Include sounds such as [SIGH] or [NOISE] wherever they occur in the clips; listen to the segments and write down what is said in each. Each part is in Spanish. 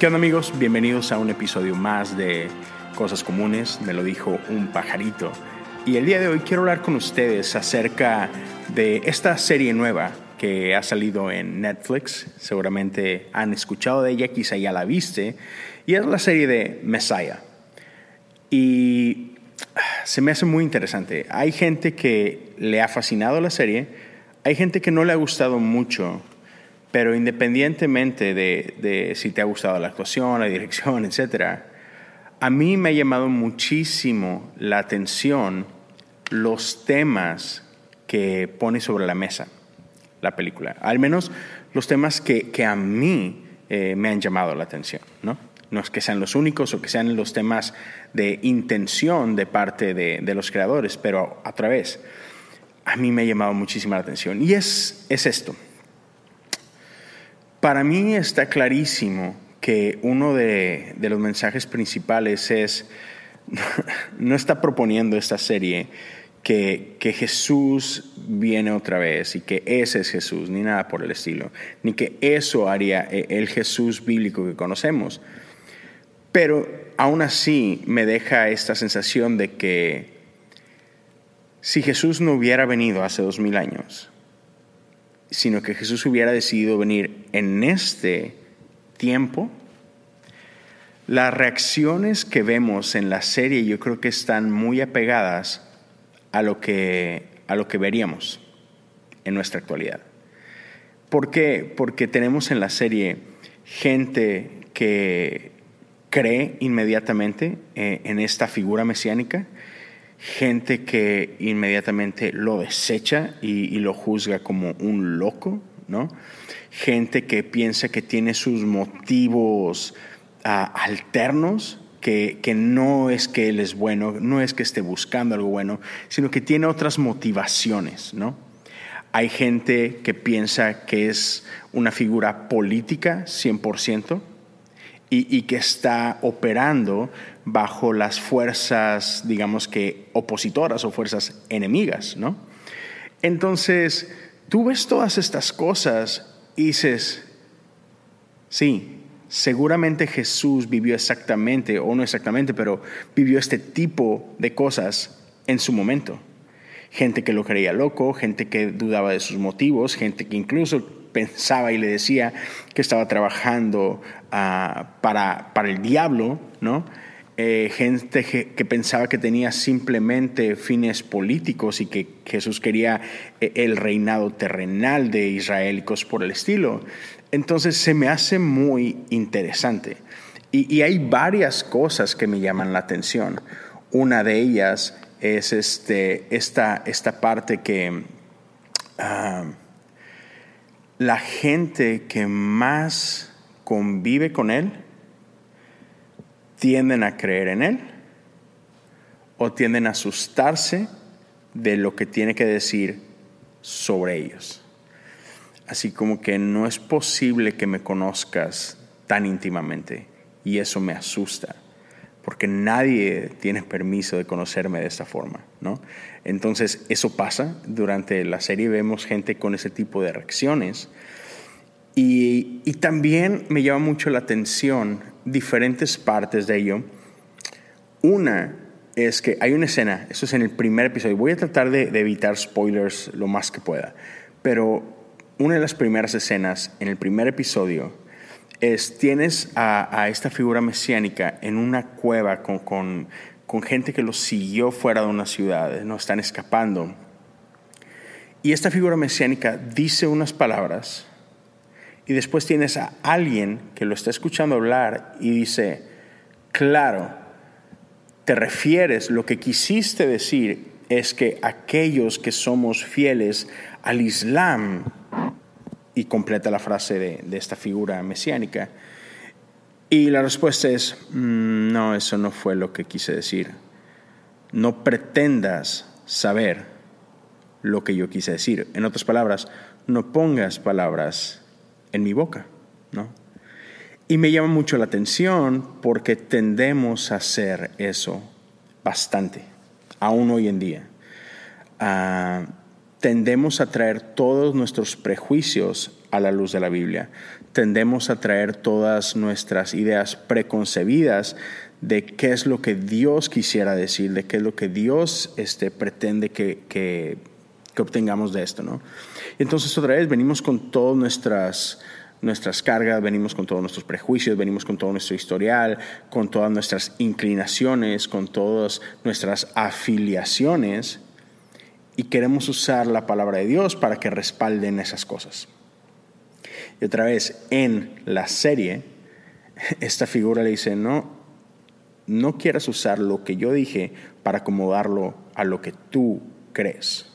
¿Qué onda amigos? Bienvenidos a un episodio más de Cosas Comunes, me lo dijo un pajarito. Y el día de hoy quiero hablar con ustedes acerca de esta serie nueva que ha salido en Netflix. Seguramente han escuchado de ella, quizá ya la viste. Y es la serie de Messiah. Y se me hace muy interesante. Hay gente que le ha fascinado la serie, hay gente que no le ha gustado mucho pero independientemente de, si te ha gustado la actuación, la dirección, etc., a mí me ha llamado muchísimo la atención los temas que pone sobre la mesa la película. Al menos los temas que, a mí eh, me han llamado la atención, ¿no? No es que sean los únicos o que sean los temas de intención de parte de, de los creadores, pero a través, a mí me ha llamado muchísimo la atención. Y es, es esto. Para mí está clarísimo que uno de, los mensajes principales es, [LAUGHS] no está proponiendo esta serie que, que, Jesús viene otra vez y que ese es Jesús, ni nada por el estilo, ni que eso haría e, el Jesús bíblico que conocemos. Pero aún así me deja esta sensación de que si Jesús no hubiera venido hace dos mil años, sino que Jesús hubiera decidido venir en este tiempo, las reacciones que vemos en la serie yo creo que están muy apegadas a lo que, a lo que veríamos en nuestra actualidad. ¿Por qué? Porque tenemos en la serie gente que cree inmediatamente eh, en esta figura mesiánica, gente que inmediatamente lo desecha y, lo juzga como un loco, ¿no? Gente que piensa que tiene sus motivos ah, alternos, que, que, no es que él es bueno, no es que esté buscando algo bueno, sino que tiene otras motivaciones, ¿no? Hay gente que piensa que es una figura política 100%, y, que está operando bajo las fuerzas, digamos que opositoras o fuerzas enemigas, ¿no? Entonces, tú ves todas estas cosas y dices, sí, seguramente Jesús vivió exactamente, o no exactamente, pero vivió este tipo de cosas en su momento. Gente que lo creía loco, gente que dudaba de sus motivos, gente que incluso pensaba y le decía que estaba trabajando ah, para, para, el diablo, ¿no? Eh, gente que, pensaba que tenía simplemente fines políticos y que Jesús quería eh, el reinado terrenal de Israel por el estilo. Entonces se me hace muy interesante. Y, hay varias cosas que me llaman la atención. Una de ellas es este, esta, esta parte que... Ah, la gente que más convive con Él tienden a creer en Él o tienden a asustarse de lo que tiene que decir sobre ellos. Así como que no es posible que me conozcas tan íntimamente y eso me asusta porque nadie tiene permiso de conocerme de esta forma, ¿no? Entonces, eso pasa. Durante la serie vemos gente con ese tipo de reacciones. Y, también me llama mucho la atención diferentes partes de ello. Una es que hay una escena, eso es en el primer episodio, voy a tratar de evitar spoilers lo más que pueda, pero una de las primeras escenas en el primer episodio es, tienes a, esta figura mesiánica en una cueva con, gente que lo siguió fuera de una ciudad, no están escapando. Y esta figura mesiánica dice unas palabras y después tienes a alguien que lo está escuchando hablar y dice, claro, te refieres, lo que quisiste decir es que aquellos que somos fieles al Islam, y completa la frase de, esta figura mesiánica. Y la respuesta es, mm, no, eso no fue lo que quise decir. No pretendas saber lo que yo quise decir. En otras palabras, no pongas palabras en mi boca, ¿no? Y me llama mucho la atención porque tendemos a hacer eso bastante, aún hoy en día. Ah, tendemos a traer todos nuestros prejuicios a la luz de la Biblia. Tendemos a traer todas nuestras ideas preconcebidas de qué es lo que Dios quisiera decir, de qué es lo que Dios este, pretende que, que, que obtengamos de esto. ¿no? Entonces otra vez venimos con todas nuestras nuestras cargas, venimos con todos nuestros prejuicios, venimos con todo nuestro historial, con todas nuestras inclinaciones, con todas nuestras afiliaciones y queremos usar la palabra de Dios para que respalden esas cosas. Y otra vez, en la serie, [LAUGHS] esta figura le dice, no, no quieras usar lo que yo dije para acomodarlo a lo que tú crees.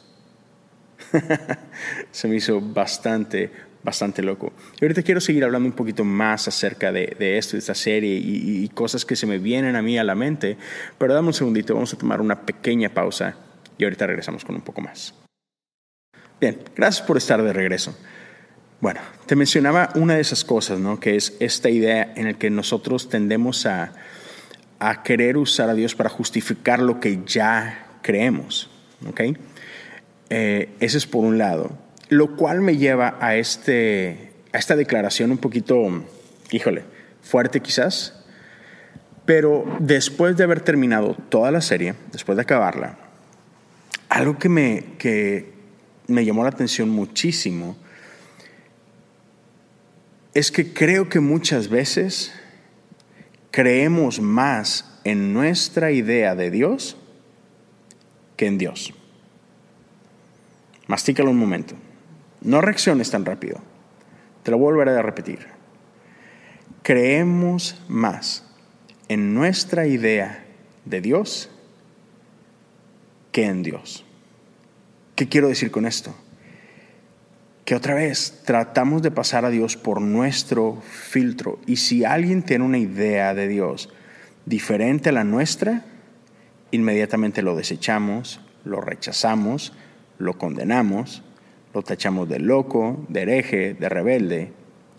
[LAUGHS] Se me hizo bastante, bastante loco. Y ahorita quiero seguir hablando un poquito más acerca de, esto, de esta serie y, y, cosas que se me vienen a mí a la mente, pero dame un segundito, vamos a tomar una pequeña pausa y ahorita regresamos con un poco más. Bien, gracias por estar de regreso. Bueno, te mencionaba una de esas cosas, ¿no? Que es esta idea en la que nosotros tendemos a, a querer usar a Dios para justificar lo que ya creemos, ¿ok? Eh, ese es por un lado lo cual me lleva a, este, a esta declaración un poquito, híjole, fuerte quizás, pero después de haber terminado toda la serie, después de acabarla, algo que me, que me llamó la atención muchísimo es que creo que muchas veces creemos más en nuestra idea de Dios que en Dios. Mastícalo un momento. No reacciones tan rápido. Te lo volveré a repetir. Creemos más en nuestra idea de Dios que en Dios. ¿Qué quiero decir con esto? Que otra vez tratamos de pasar a Dios por nuestro filtro. Y si alguien tiene una idea de Dios diferente a la nuestra, inmediatamente lo desechamos, lo rechazamos, lo condenamos lo tachamos de loco, de hereje, de rebelde,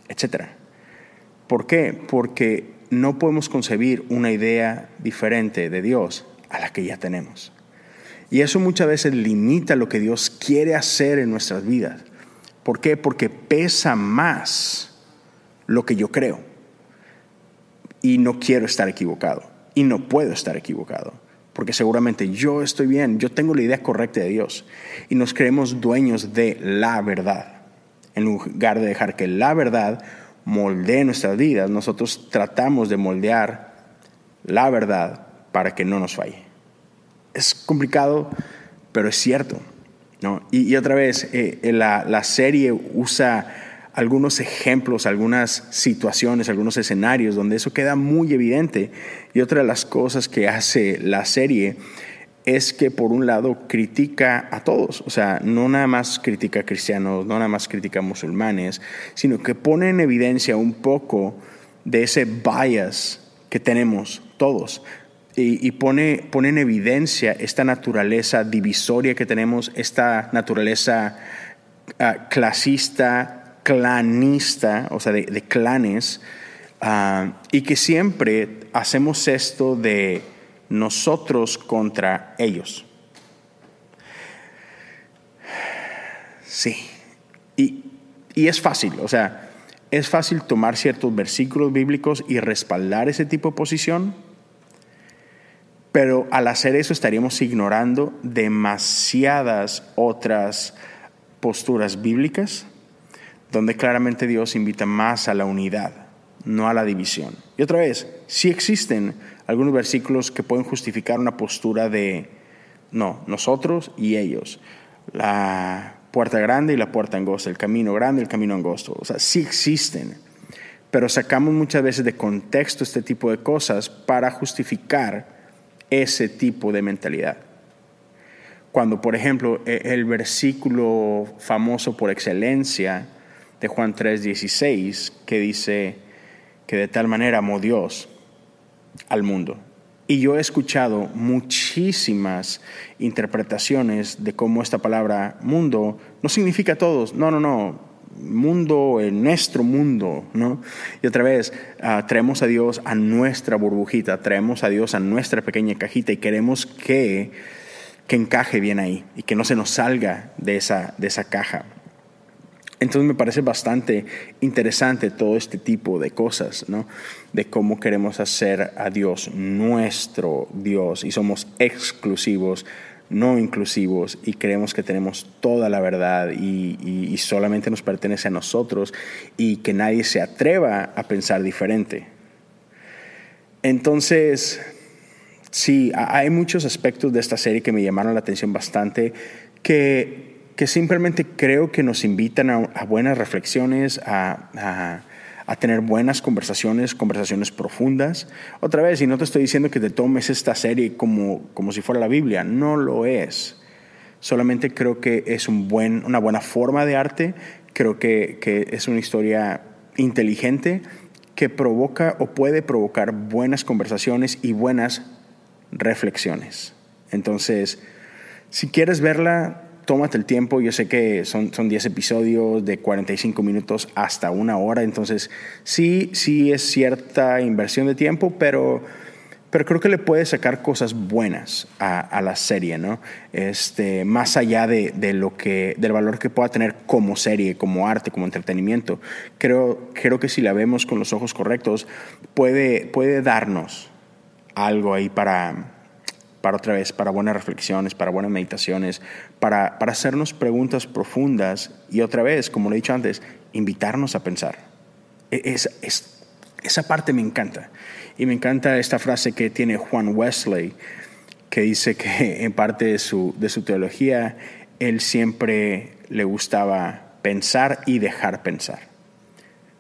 etc. ¿Por qué? Porque no podemos concebir una idea diferente de Dios a la que ya tenemos. Y eso muchas veces limita lo que Dios quiere hacer en nuestras vidas. ¿Por qué? Porque pesa más lo que yo creo. Y no quiero estar equivocado. Y no puedo estar equivocado porque seguramente yo estoy bien, yo tengo la idea correcta de Dios y nos creemos dueños de la verdad. En lugar de dejar que la verdad moldee nuestras vidas, nosotros tratamos de moldear la verdad para que no nos falle. Es complicado, pero es cierto. ¿no? Y, otra vez, eh, la, la serie usa algunos ejemplos, algunas situaciones, algunos escenarios donde eso queda muy evidente. Y otra de las cosas que hace la serie es que por un lado critica a todos, o sea, no nada más critica a cristianos, no nada más critica a musulmanes, sino que pone en evidencia un poco de ese bias que tenemos todos. Y, pone, pone en evidencia esta naturaleza divisoria que tenemos, esta naturaleza ah, clasista, clanista, o sea, de, clanes, ah, y que siempre hacemos esto de nosotros contra ellos. Sí, y, y es fácil, o sea, es fácil tomar ciertos versículos bíblicos y respaldar ese tipo de posición, pero al hacer eso estaríamos ignorando demasiadas otras posturas bíblicas donde claramente Dios invita más a la unidad, no a la división. Y otra vez, sí existen algunos versículos que pueden justificar una postura de, no, nosotros y ellos, la puerta grande y la puerta angosta, el camino grande y el camino angosto. O sea, sí existen, pero sacamos muchas veces de contexto este tipo de cosas para justificar ese tipo de mentalidad. Cuando, por ejemplo, e-, el versículo famoso por excelencia, de Juan 3:16, que dice que de tal manera amó Dios al mundo. Y yo he escuchado muchísimas interpretaciones de cómo esta palabra mundo no significa todos. No, no, no. Mundo, en nuestro mundo, ¿no? Y otra vez, ah, traemos a Dios a nuestra burbujita, traemos a Dios a nuestra pequeña cajita y queremos que que encaje bien ahí y que no se nos salga de esa, de esa caja. Entonces me parece bastante interesante todo este tipo de cosas, ¿no? De cómo queremos hacer a Dios nuestro Dios y somos exclusivos, no inclusivos y creemos que tenemos toda la verdad y, solamente nos pertenece a nosotros y que nadie se atreva a pensar diferente. Entonces, sí, hay muchos aspectos de esta serie que me llamaron la atención bastante, que, que simplemente creo que nos invitan a, buenas reflexiones, a, tener buenas conversaciones, conversaciones profundas. Otra vez, y no te estoy diciendo que te tomes esta serie como, como si fuera la Biblia, no lo es. Solamente creo que es un buen, una buena forma de arte, creo que, que es una historia inteligente que provoca o puede provocar buenas conversaciones y buenas reflexiones. Entonces, si quieres verla, tómate el tiempo. Yo sé que son, son 10 episodios de 45 minutos hasta una hora. Entonces, sí, sí es cierta inversión de tiempo, pero, pero creo que le puede sacar cosas buenas a, la serie, ¿no? Este, más allá de, de, lo que, del valor que pueda tener como serie, como arte, como entretenimiento. Creo, creo que si la vemos con los ojos correctos, puede, puede darnos algo ahí para, para otra vez, para buenas reflexiones, para buenas meditaciones, para, para hacernos preguntas profundas y otra vez, como lo he dicho antes, invitarnos a pensar. E, es, es, esa parte me encanta. Y me encanta esta frase que tiene Juan Wesley, que dice que [LAUGHS] en parte de su, de su teología, él siempre le gustaba pensar y dejar pensar.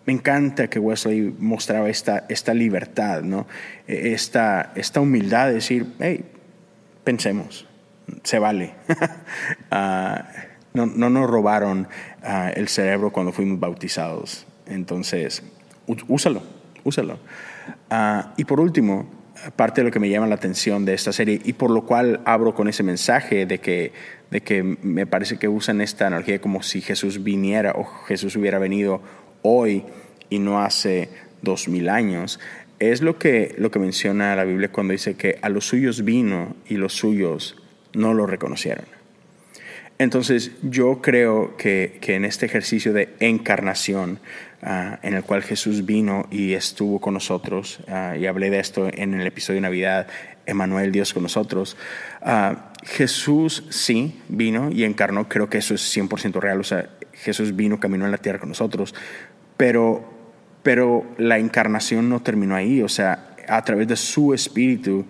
Me encanta que Wesley mostraba esta, esta libertad, ¿no? E, esta, esta humildad de decir, hey, pensemos, se vale. [LAUGHS] Ah, no, no, nos robaron ah, el cerebro cuando fuimos bautizados. Entonces, úsalo, úsalo. Ah, y por último, parte de lo que me llama la atención de esta serie y por lo cual abro con ese mensaje de que, de que me parece que usan esta analogía como si Jesús viniera o Jesús hubiera venido hoy y no hace dos mil años, es lo que, lo que menciona la Biblia cuando dice que a los suyos vino y los suyos no lo reconocieron. Entonces yo creo que, en este ejercicio de encarnación, ah, en el cual Jesús vino y estuvo con nosotros, ah, y hablé de esto en el episodio de Navidad, Emanuel, Dios con nosotros, ah, Jesús sí vino y encarnó, creo que eso es 100% real, o sea, Jesús vino, caminó en la tierra con nosotros, pero, pero la encarnación no terminó ahí, o sea, a través de su espíritu,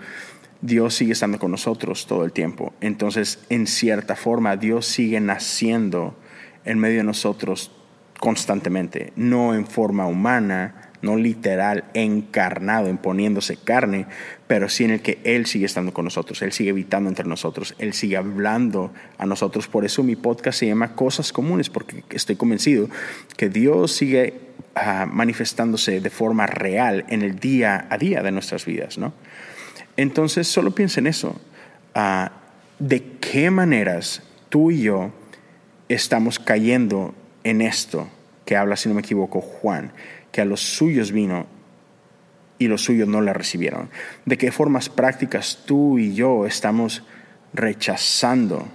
Dios sigue estando con nosotros todo el tiempo. Entonces, en cierta forma, Dios sigue naciendo en medio de nosotros constantemente, no en forma humana, no literal, encarnado, imponiéndose carne, pero sí en el que Él sigue estando con nosotros, Él sigue habitando entre nosotros, Él sigue hablando a nosotros. Por eso mi podcast se llama Cosas Comunes, porque estoy convencido que Dios sigue ah, manifestándose de forma real en el día a día de nuestras vidas, ¿no? Entonces, solo piensa en eso. Ah, ¿De qué maneras tú y yo estamos cayendo en esto que habla, si no me equivoco, Juan? Que a los suyos vino y los suyos no la recibieron. ¿De qué formas prácticas tú y yo estamos rechazando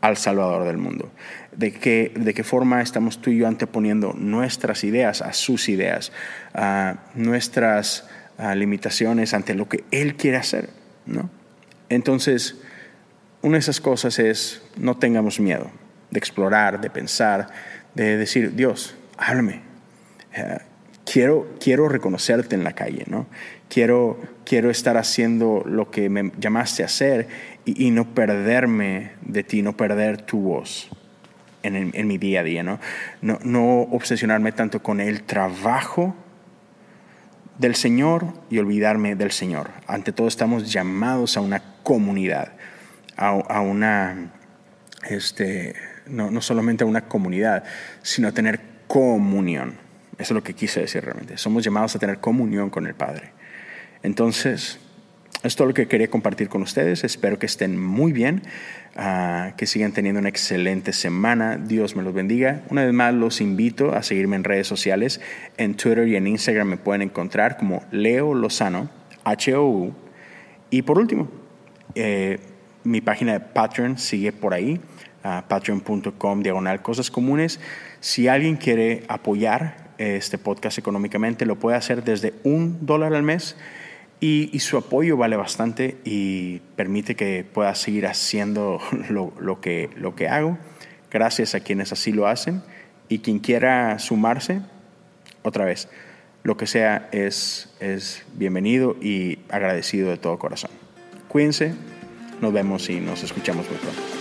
al Salvador del mundo? ¿De qué, de qué forma estamos tú y yo anteponiendo nuestras ideas a sus ideas, a nuestras limitaciones ante lo que Él quiere hacer? ¿no? Entonces, una de esas cosas es no tengamos miedo de explorar, de pensar, de decir, Dios, háblame. Quiero, quiero reconocerte en la calle, ¿no? Quiero, quiero estar haciendo lo que me llamaste a hacer y, no perderme de ti, no perder tu voz en, en, mi día a día, ¿no? ¿no? No obsesionarme tanto con el trabajo del Señor y olvidarme del Señor. Ante todo estamos llamados a una comunidad, a, a una, este, no, no solamente a una comunidad, sino a tener comunión. Eso es lo que quise decir realmente. Somos llamados a tener comunión con el Padre. Entonces, esto es todo lo que quería compartir con ustedes. Espero que estén muy bien, ah, que sigan teniendo una excelente semana. Dios me los bendiga. Una vez más, los invito a seguirme en redes sociales. En Twitter y en Instagram me pueden encontrar como Leo Lozano, H-O-U. Y por último, eh, mi página de Patreon sigue por ahí, patreon.com diagonal cosas comunes. Si alguien quiere apoyar este podcast económicamente, lo puede hacer desde un dólar al mes y, su apoyo vale bastante y permite que pueda seguir haciendo [LAUGHS] lo, que, lo que hago. Gracias a quienes así lo hacen y quien quiera sumarse, otra vez, lo que sea es, es bienvenido y agradecido de todo corazón. Cuídense, nos vemos y nos escuchamos muy pronto.